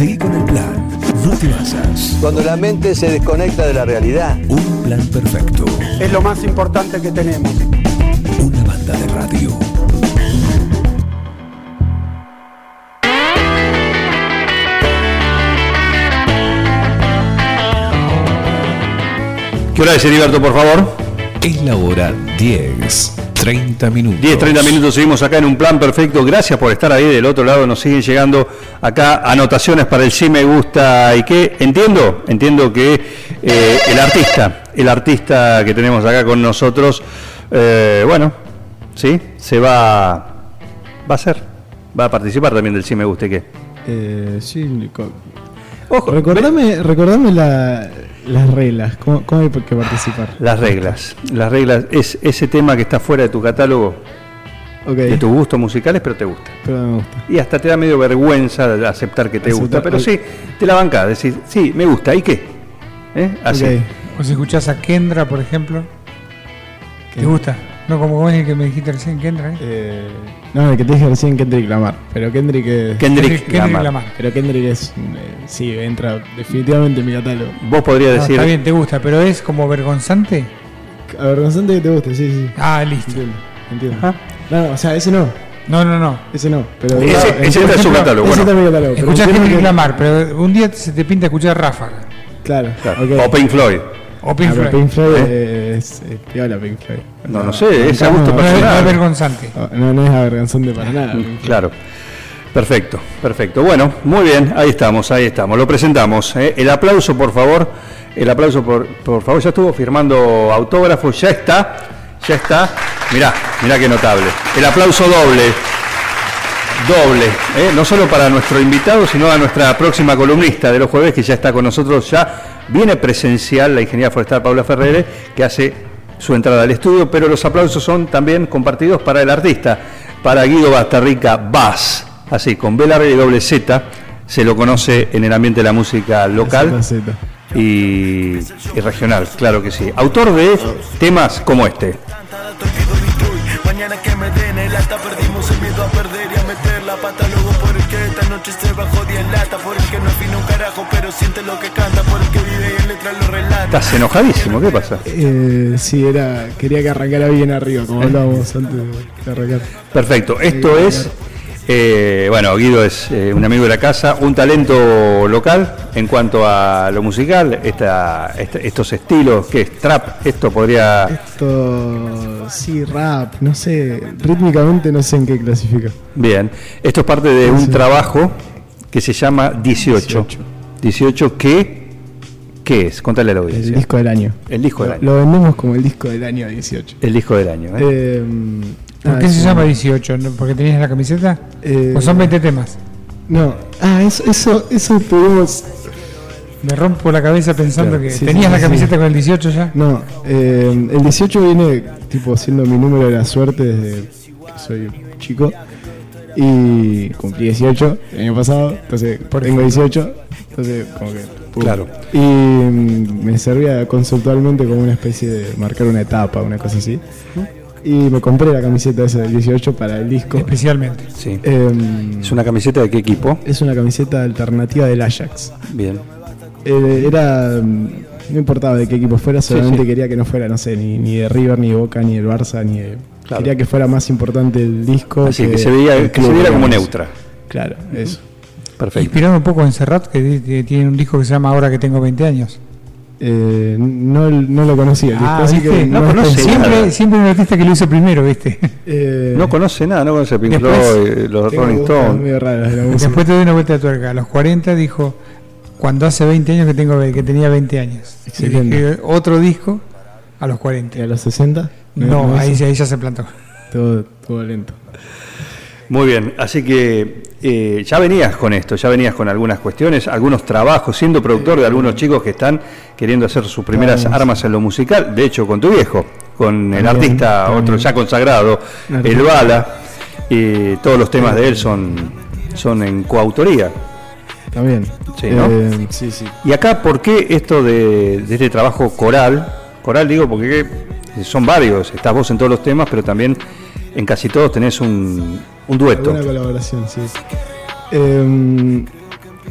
Seguí con el plan. No te basas. Cuando la mente se desconecta de la realidad. Un plan perfecto. Es lo más importante que tenemos. Una banda de radio. ¿Qué hora es, Heriberto, por favor? Es la hora 10, 30 minutos. 10, 30 minutos, seguimos acá en un plan perfecto. Gracias por estar ahí del otro lado. Nos siguen llegando acá anotaciones para el sí me gusta y qué. Entiendo, entiendo que eh, el artista, el artista que tenemos acá con nosotros, eh, bueno, sí, se va, va a hacer, va a participar también del sí me gusta y qué. Eh, sí, Ojo, recordame, recordame la- las reglas, ¿cómo, cómo hay que participar? las reglas, las reglas, es ese tema que está fuera de tu catálogo, de tus gustos musicales, pero te gusta. pero me gusta. Y hasta te da medio vergüenza de aceptar que te Aceptar- gusta, pero sí, te la bancás, decís, sí, me gusta, ¿y qué? ¿Eh? Así. O si escuchás a Kendra, por ejemplo, ¿te ¿Qué? gusta? No como vos el que me dijiste recién, Kendra, ¿eh? Eh, no, el que te dije recién Kendrick Lamar, pero Kendrick es... Kendrick, Kendrick Lamar. Lamar. Pero Kendrick es, eh, sí, entra definitivamente en mi catálogo. Vos podrías No, decir, está bien, te gusta, pero es como vergonzante. Avergonzante que te guste, sí, sí. Ah, listo. Entiendo, entiendo. Ajá. No, no, o sea, ese no, No, no, no. ese no. Pero Ese- ese está en su catálogo, Ese bueno. está en mi catálogo. Escuchás Kendrick que- Lamar, pero un día se te pinta escuchar Ráfaga. Claro, Claro, o Pink Floyd. O Pink Ah, Floyd. Pink Floyd es, piola Pink Floyd. No, no sé, es a gusto No, es- no personal. es vergonzante. No, no es avergonzante para nada. Pink Floyd. Claro. Perfecto, perfecto. Bueno, muy bien, ahí estamos, ahí estamos. Lo presentamos. ¿eh? El aplauso, por favor. El aplauso, por, por favor. Ya estuvo firmando autógrafos, ya está, ya está. Mirá, mirá qué notable. El aplauso doble. Doble, ¿eh? no solo para nuestro invitado, sino a nuestra próxima columnista de los jueves, que ya está con nosotros, ya viene presencial la ingeniera forestal Paula Ferrere, que hace su entrada al estudio, pero los aplausos son también compartidos para el artista, para Guido Bastarrica Bass, así, con B larga y doble Z, se lo conoce en el ambiente de la música local y, y regional, claro que sí. Autor de temas como este. Estás enojadísimo, ¿qué pasa? Eh, sí, era, quería que arrancara bien arriba, como hablábamos antes de arrancar. Perfecto, esto es, eh, bueno, Guido es eh, un amigo de la casa, un talento local en cuanto a lo musical, esta, estos estilos, que es trap, esto podría... Esto, sí, rap, no sé, rítmicamente no sé en qué clasifica. Bien, esto es parte de un Sí. trabajo que se llama 18. 18. 18 que, ¿qué es? Contale a la El audiencia. disco del año. El disco del Lo, año. lo vendemos como el disco del año 18. El disco del año. ¿eh? Eh, ¿Por ah, qué se sí. llama 18? ¿No? ¿Porque tenías la camiseta? Eh, ¿O son 20 temas? No, ah, eso, eso, eso tuvimos. Me rompo la cabeza pensando Claro, que sí, tenías sí, la sí. camiseta con el 18 ya. No, eh, el 18 viene tipo siendo mi número de la suerte desde que soy chico. Y cumplí 18 el año pasado, entonces tengo 18, entonces como que... pum. Claro. Y mm, me servía conceptualmente como una especie de marcar una etapa, una cosa así. Y me compré la camiseta esa del 18 para el disco. Especialmente. Sí. Em, ¿Es una camiseta de qué equipo? es una camiseta alternativa del Ajax. Bien. Eh, era. mm, No importaba de qué equipo fuera, solamente sí. quería que no fuera, no sé, ni, ni de River, ni de Boca, ni del Barça, ni de. Claro. Quería que fuera más importante el disco. Así que se, veía, que se viera como neutra. Claro, eso. Perfecto. Inspirado un poco en Serrat, que tiene un disco que se llama Ahora que tengo 20 años. Eh, no, no lo conocía el disco, Ah, así que No es conoce. Siempre, siempre un artista que lo hizo primero, ¿viste? Eh, No conoce nada, no conoce Pink Floyd, los tengo Rolling Stones. Después te doy una vuelta de tuerca. A los 40 dijo, cuando hace 20 años que tengo que tenía 20 años. Y Excelente. dije, otro disco a los 40. ¿Y a los 60? No, ahí, eso? ahí ya se plantó. Todo, todo lento. Muy bien, así que eh, ya venías con esto, ya venías con algunas cuestiones, algunos trabajos, siendo productor de algunos chicos que están queriendo hacer sus primeras armas en lo musical, de hecho con tu viejo, con el También, artista, también. otro ya consagrado, Artista. El Bala, y todos los temas de él son, son en coautoría. También. Sí, ¿no? Eh, sí, sí. Y acá, ¿por qué esto de, de este trabajo coral? Coral digo porque son varios, estás vos en todos los temas, pero también en casi todos tenés un, dueto. Alguna colaboración, sí. Eh,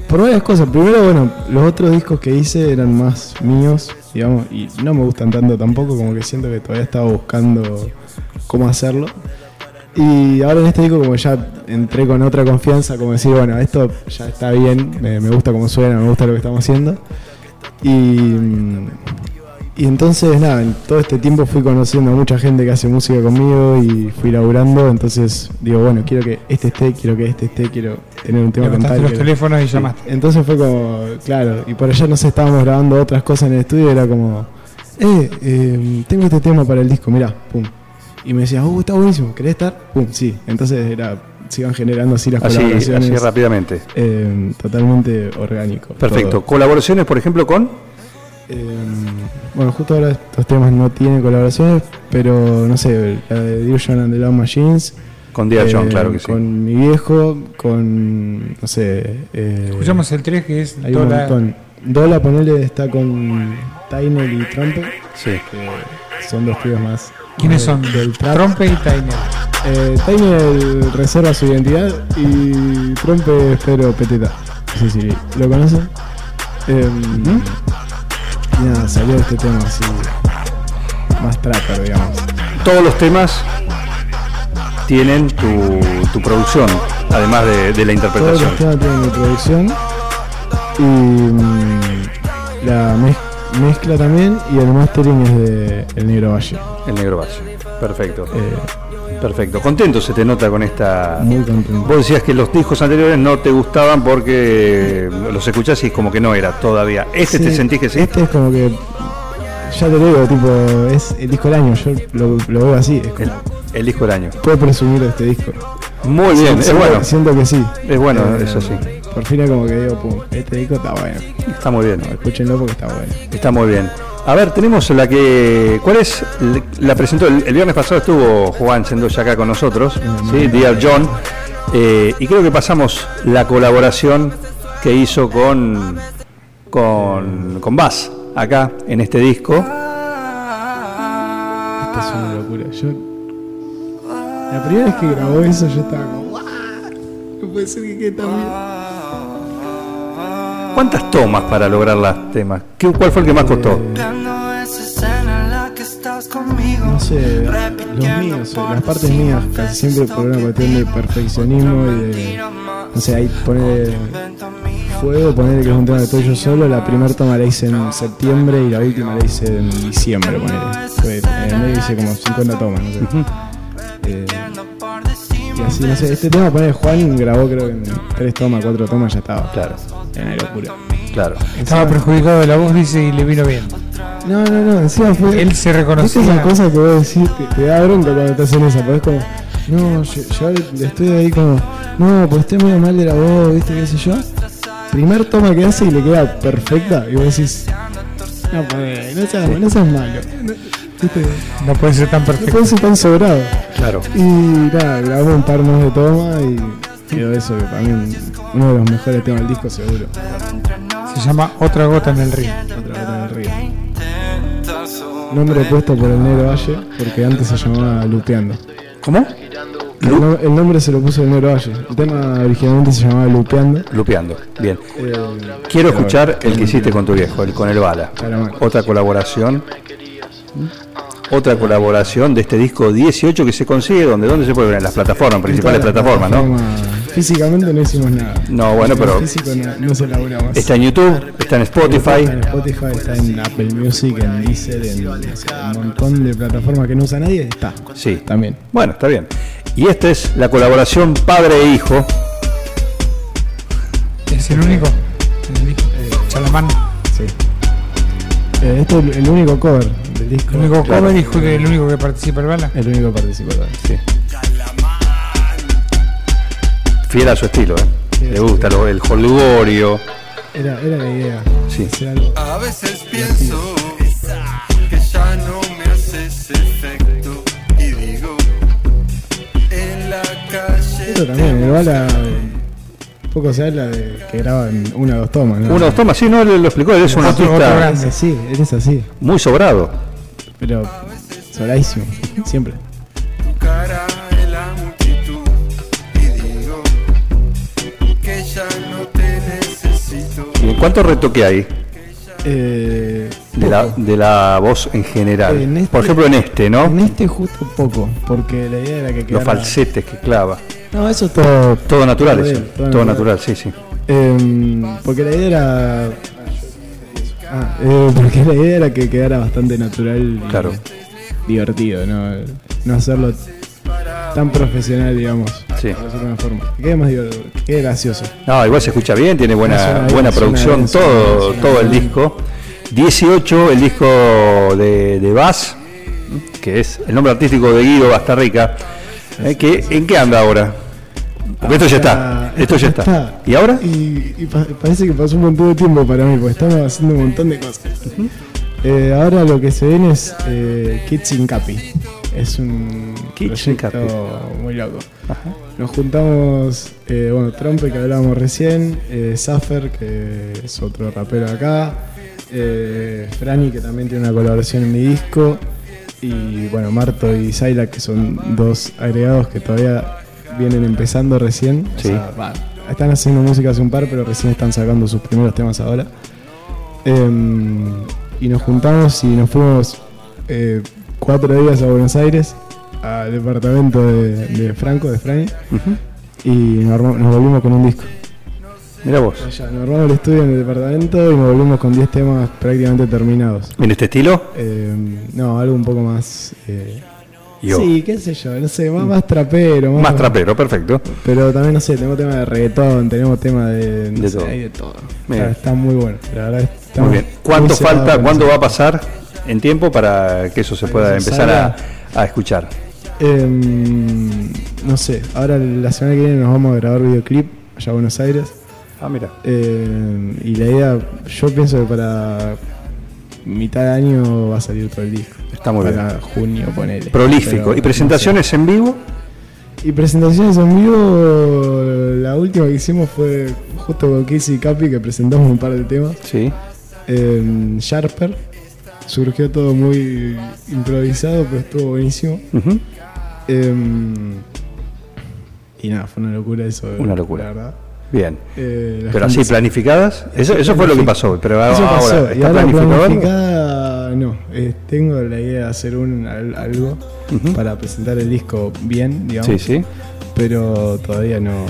por varias cosas. Primero, bueno, los otros discos que hice eran más míos, digamos, y no me gustan tanto tampoco, como que siento que todavía estaba buscando cómo hacerlo. Y ahora en este disco como ya entré con otra confianza, como decir, bueno, esto ya está bien, me, me gusta cómo suena, me gusta lo que estamos haciendo. Y, y entonces, nada, en todo este tiempo fui conociendo a mucha gente que hace música conmigo y fui laburando. Entonces, digo, bueno, quiero que este esté, quiero que este esté, quiero tener un tema con Levantaste tal. los quiero- teléfonos y Sí. llamaste. Entonces fue como, claro, y por allá no sé, estábamos grabando otras cosas en el estudio y era como, eh, eh, tengo este tema para el disco, mirá, pum. Y me decía, uh, está buenísimo, ¿querés estar? Pum, sí. Entonces era, se iban generando así las Así, colaboraciones. así rápidamente. eh, totalmente orgánico. Perfecto. todo. Colaboraciones, por ejemplo, con. Eh, bueno, justo ahora estos temas no tienen colaboraciones, pero no sé, la de John and the Love Machines. Con Dear John, eh, claro que sí. Con mi viejo, con, no sé... eh, Escuchamos el 3 que es Hay un Dola- montón. Dola, ponele, está con Tainel y Trumpet, Sí. que son dos pibes más. ¿Quiénes de- son? Del. Trompe y Tainer. Eh, Tainel reserva su identidad y Trumpet es Pedro Peteta. No sé si lo conocen. Eh, y nada, salió este tema así. Más trapper, digamos. Todos los temas tienen tu, tu producción, además de, de la Todos los interpretación. temas tienen mi producción. Y mm, la mez- mezcla también. Y el mastering es de El Negro Valle. El Negro Valle. Perfecto. Eh, Perfecto. Contento se te nota con esta. muy contento. Vos decías que los discos anteriores no te gustaban porque los escuchás y es como que no era todavía. ¿Este te sentís que sí? Este es como que. Ya te digo, tipo, es el disco del año. Yo lo, lo veo así. Es como, El, el disco del año. puedo presumir de este disco. Muy bien, es Siento- bueno. Siento que sí. Es bueno, Eh, eso sí. Por fin es como que digo, pum, este disco está bueno. Está muy bien. Escúchenlo porque está bueno. Está muy bien. A ver, tenemos la que. ¿Cuál es? La presentó el, el viernes pasado, estuvo Juan Sendoya acá con nosotros, ¿sí? Dear John. Eh, y creo que pasamos la colaboración que hizo con. con. con Bass, acá, en este disco. Esta es una locura. Yo. La primera vez que grabó eso, yo estaba como, "Guau, No puede ser que quede tan bien. ¿Cuántas tomas para lograr las temas? ¿Qué- ¿Cuál fue el que más costó? No sé, los míos, las partes mías, casi siempre por una cuestión de perfeccionismo y de. No sé, ahí poner fuego, poner que es un tema que estoy yo solo. La primera toma la hice en septiembre y la última la hice en diciembre, ponele. Fue- En el medio hice como 50 tomas, no sé. Eh, y así, no sé, este tema, poner Juan grabó creo que en 3 tomas, 4 tomas ya estaba. Claro, Era una locura. claro. Estaba perjudicado de la voz, dice, y le vino bien. No, no, no, encima fue. Él se ¿Viste reconocía. esa cosa que vos decís? Te, te da bronca cuando estás en esa, pero es como, no, yo, yo le estoy ahí como, no, pues estoy medio mal de la voz, ¿viste qué sé yo? Primer toma que hace y le queda perfecta, y vos decís, no, pues, no seas, no seas malo, no, ¿viste? No puede ser tan No perfecto. puedes ser tan sobrado. Claro. Y nada, grabamos un par más de toma y quedó eso, que para mí uno de los mejores temas del disco, seguro. Se llama Otra gota en el río. Otra gota en el río. Nombre puesto por el Negro Valle, porque antes se llamaba Lupeando. ¿Cómo? El, no- el nombre se lo puso el Negro Valle. El tema originalmente se llamaba Lupeando. Lupeando. Bien. Eh, Quiero escuchar el que hiciste con tu viejo, el con el bala. Otra colaboración. Otra colaboración de este disco 18 que se consigue donde dónde se puede ver en las plataformas, principales plataformas, ¿no? Físicamente no hicimos nada. No, bueno, En pero- Físico no, no se elaboramos. Está en YouTube, está en Spotify. Está en Spotify, está en Apple Music, en Deezer, en un montón de plataformas que no usa nadie. Está. Sí. También. Bueno, está bien. Y esta es la colaboración padre e hijo. ¿Es el único? El disco. Chalamán. Sí. Eh, este es el único cover del disco. El único Claro. cover y ju- el único que participa el bala. El único participador. Sí. Fiel a su estilo, ¿eh? Sí, Le sí, gusta sí. lo- el holgorio. Era, era la idea. Sí. Algo. A veces pienso que ya no me haces efecto y digo en la calle. Esto también, el bala. Poco se habla de que graban una o dos tomas, ¿no? Uno dos tomas, sí, no lo, lo explicó, él es un artista así, él es así. muy sobrado. Pero sobradísimo, siempre. ¿Cuánto retoque hay Eh, de la, de la voz en general? En este- Por ejemplo, en este, ¿no? En este justo poco, porque la idea era que Los quedara... falsetes que clava. No, eso es todo... Todo natural, todo eso. Todo natural, sí, sí. Em, porque la idea era... Ah, eh, porque la idea era que quedara bastante natural y Claro. divertido, ¿no? No hacerlo tan profesional, digamos. Sí. por. Que quede más divertido, que quede gracioso. No, igual se escucha bien, tiene buena, Suena bien, buena suena producción, bien, todo, suena todo el disco. 18, el disco de, de Bass, que es el nombre artístico de Guido Bastarrica. eh, que, ¿En qué anda ahora? Porque esto ya está, esto ya está. ¿Y ahora? Y, y pa- parece que pasó un montón de tiempo para mí, porque estamos haciendo un montón de cosas. Eh, ahora lo que se viene es eh, Kids in Capi. Es un proyecto muy loco. Nos juntamos, eh, bueno, Trompe que hablábamos recién, eh, Zaffer que es otro rapero acá, eh, Franny que también tiene una colaboración en mi disco, y bueno, Marto y Zaila que son dos agregados que todavía vienen empezando recién. O Sí. sea, están haciendo música hace un par, pero recién están sacando sus primeros temas ahora. Em, y nos juntamos y nos fuimos eh, cuatro días a Buenos Aires, al departamento de, de Franco, de Ujú. y nos, volvimos con un disco. Mira vos. Allá, nos armamos el estudio en el departamento y nos volvimos con 10 temas prácticamente terminados. ¿En este estilo? Em, no, algo un poco más... eh, Yo. Sí, qué sé yo, no sé, más, más trapero. Más trapero, perfecto. Pero también, no sé, tenemos tema de reggaetón, tenemos tema de... no De sé, todo. hay de todo. Está, está muy bueno, la verdad. Muy estamos bien. ¿Cuánto muy falta, cuándo va a pasar en tiempo para que eso se pueda empezar a, escuchar? Em, no sé, ahora la semana que viene nos vamos a grabar videoclip allá a Buenos Aires. Ah, mira. Em, y la idea, yo pienso que para mitad de año va a salir todo el disco. Está muy para bien. junio, ponele. Prolífico. Pero, ¿Y presentaciones en vivo? Y presentaciones en vivo, la última que hicimos fue justo con Casey y Capi, que presentamos un par de temas. Sí. En Sharper. Surgió todo muy improvisado, pero estuvo buenísimo. Em, y nada, fue una locura eso. Una locura. La verdad. Bien. Eh, Pero así planificadas. Eso, eso fue lo que pasó. Pero Eso ahora, pasó, planificada no. Eh, tengo la idea de hacer un al- algo para presentar el disco bien, digamos. Sí, sí. Pero todavía no,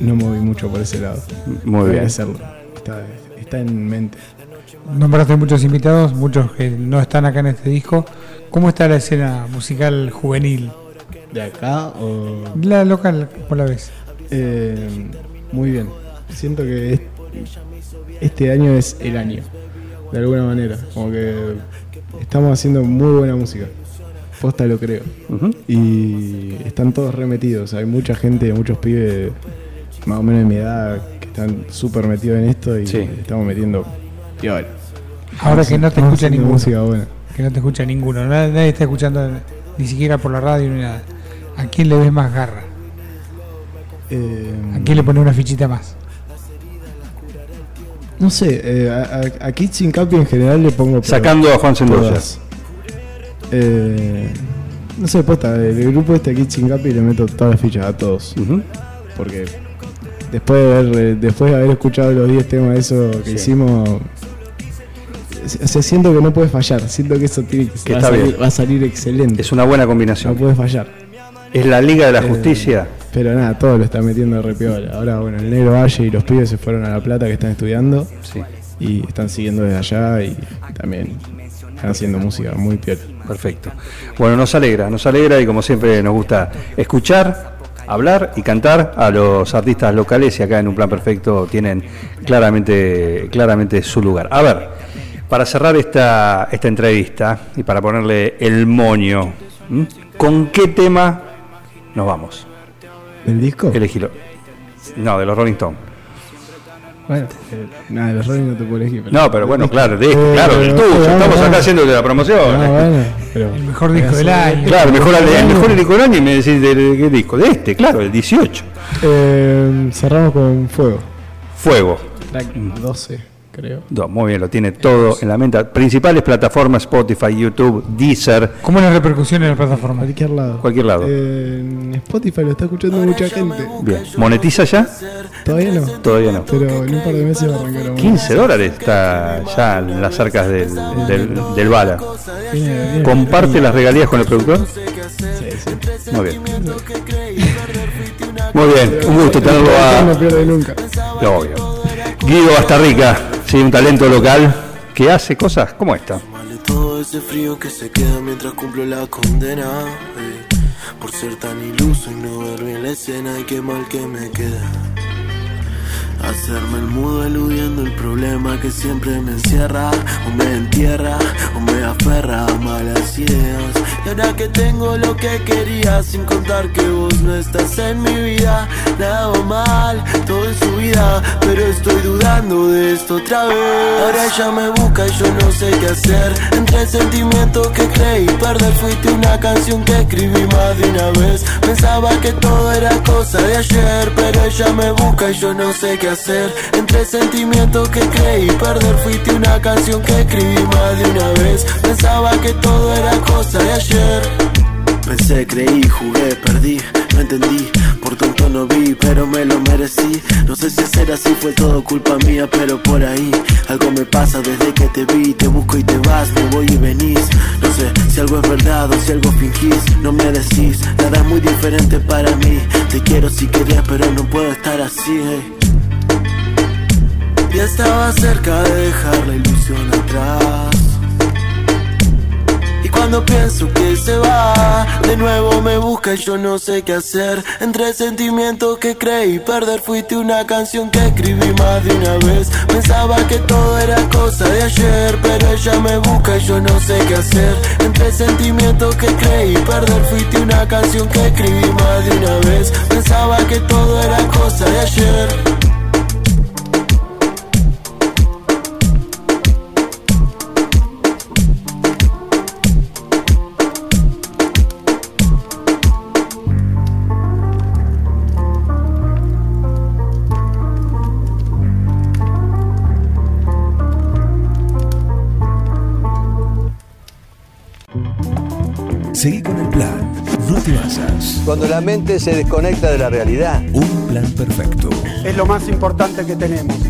no moví mucho por ese lado. Muy Voy bien. a hacerlo. Está, está en mente. Nombraste muchos invitados, muchos que no están acá en este disco. ¿Cómo está la escena musical juvenil? ¿De acá o.? La local, por la vez. Eh, muy bien. Siento que es- este año es el año, de alguna manera. Como que estamos haciendo muy buena música. Posta lo creo. Y están todos remetidos. Hay mucha gente, muchos pibes más o menos de mi edad que están súper metidos en esto y Sí. estamos metiendo piola. Ahora que no te escucha ninguno. música. Que no te escucha ninguno. Nadie, nadie está escuchando ni siquiera por la radio ni nada. ¿A quién le ves más garra? Eh, ¿A quién le pone una fichita más? No sé, eh, a, a, a Capi en general le pongo. Sacando a Juan Sendoya. todas. Eh, no sé, posta, el grupo este a Kids Sin Capi le meto todas las fichas a todos. Porque después de haber, eh, después de haber escuchado los 10 temas de eso que Sí. hicimos, se siento que no puede fallar. Siento que eso tiene, Que va, a salir, va a salir excelente. Es una buena no combinación. puede fallar. Es la Liga de la Eh, Justicia. Pero nada, todo lo está metiendo re piola. Ahora, bueno, el Negro Valle y los pibes se fueron a La Plata que están estudiando Sí. y están siguiendo desde allá y también están haciendo música muy piola. Perfecto. Bueno, nos alegra, nos alegra y como siempre nos gusta escuchar, hablar y cantar a los artistas locales y acá en un plan perfecto tienen claramente, claramente su lugar. A ver, para cerrar esta, esta entrevista y para ponerle el moño, ¿m? ¿con qué tema nos vamos? ¿El disco? Elegilo. No, de los Rolling Stones. Bueno, eh, nada, los Rolling no te puedo elegir. No, pero bueno, claro, de, Eh, claro, del tuyo. Estamos acá haciendo de la promoción. Ah, bueno, pero- El mejor disco del año. Claro, mejor, el mejor disco del año y me decís de, de qué disco. De este, claro, el 18. Eh, cerramos con Fuego. Fuego. Track 12. Creo. Muy bien, lo tiene todo en la mente. Principales plataformas, Spotify, YouTube, Deezer, ¿Cómo es la repercusión en la plataforma? Cualquier lado. Cualquier lado. Eh, en Spotify lo está escuchando mucha gente. bien. ¿Monetiza ya? Todavía no. Todavía no. Pero en un par de meses va a arrancar. a 15 dólares está ya en las arcas del, del, del bala. ¿Comparte las regalías con el productor? Sí, sí. Muy bien. Muy bien, un gusto tenerlo No a. pierde nunca. Obvio. Guido Bastarrica, sí, un talento local que hace cosas como esta. Todo ese frío que se queda mientras cumplo la condena. ey. Por ser tan iluso y no ver bien la escena y qué mal que me queda. Hacerme el mudo eludiendo el problema que siempre me encierra O me entierra o me aferra a malas ideas Y ahora que tengo lo que quería sin contar que vos no estás en mi vida. Nada mal, todo en su vida Pero estoy dudando de esto otra vez. Ahora ella me busca y yo no sé qué hacer. Entre sentimientos que creí perder Fuiste una canción que escribí más de una vez. Pensaba que todo era cosa de ayer Pero ella me busca y yo no sé qué hacer. Entre sentimientos que creí perder Fuiste una canción que escribí más de una vez. Pensaba que todo era cosa de ayer Pensé, creí, jugué, perdí, no entendí, por tonto no vi, pero me lo merecí. No sé si ser así fue todo culpa mía, pero por ahí algo me pasa desde que te vi, te busco y te vas, me voy y venís. No sé si algo es verdad o si algo fingís, no me decís, nada es muy diferente para mí. Te quiero si querías, pero no puedo estar así. hey. Ya estaba cerca de dejar la ilusión atrás. Cuando pienso que se va, de nuevo me busca y yo no sé qué hacer. Entre sentimientos que creí perder, fuiste una canción que escribí más de una vez. Pensaba que todo era cosa de ayer, pero ella me busca y yo no sé qué hacer. Entre sentimientos que creí perder, fuiste una canción que escribí más de una vez. Pensaba que todo era cosa de ayer. Cuando la mente se desconecta de la realidad. Un plan perfecto. Es lo más importante que tenemos.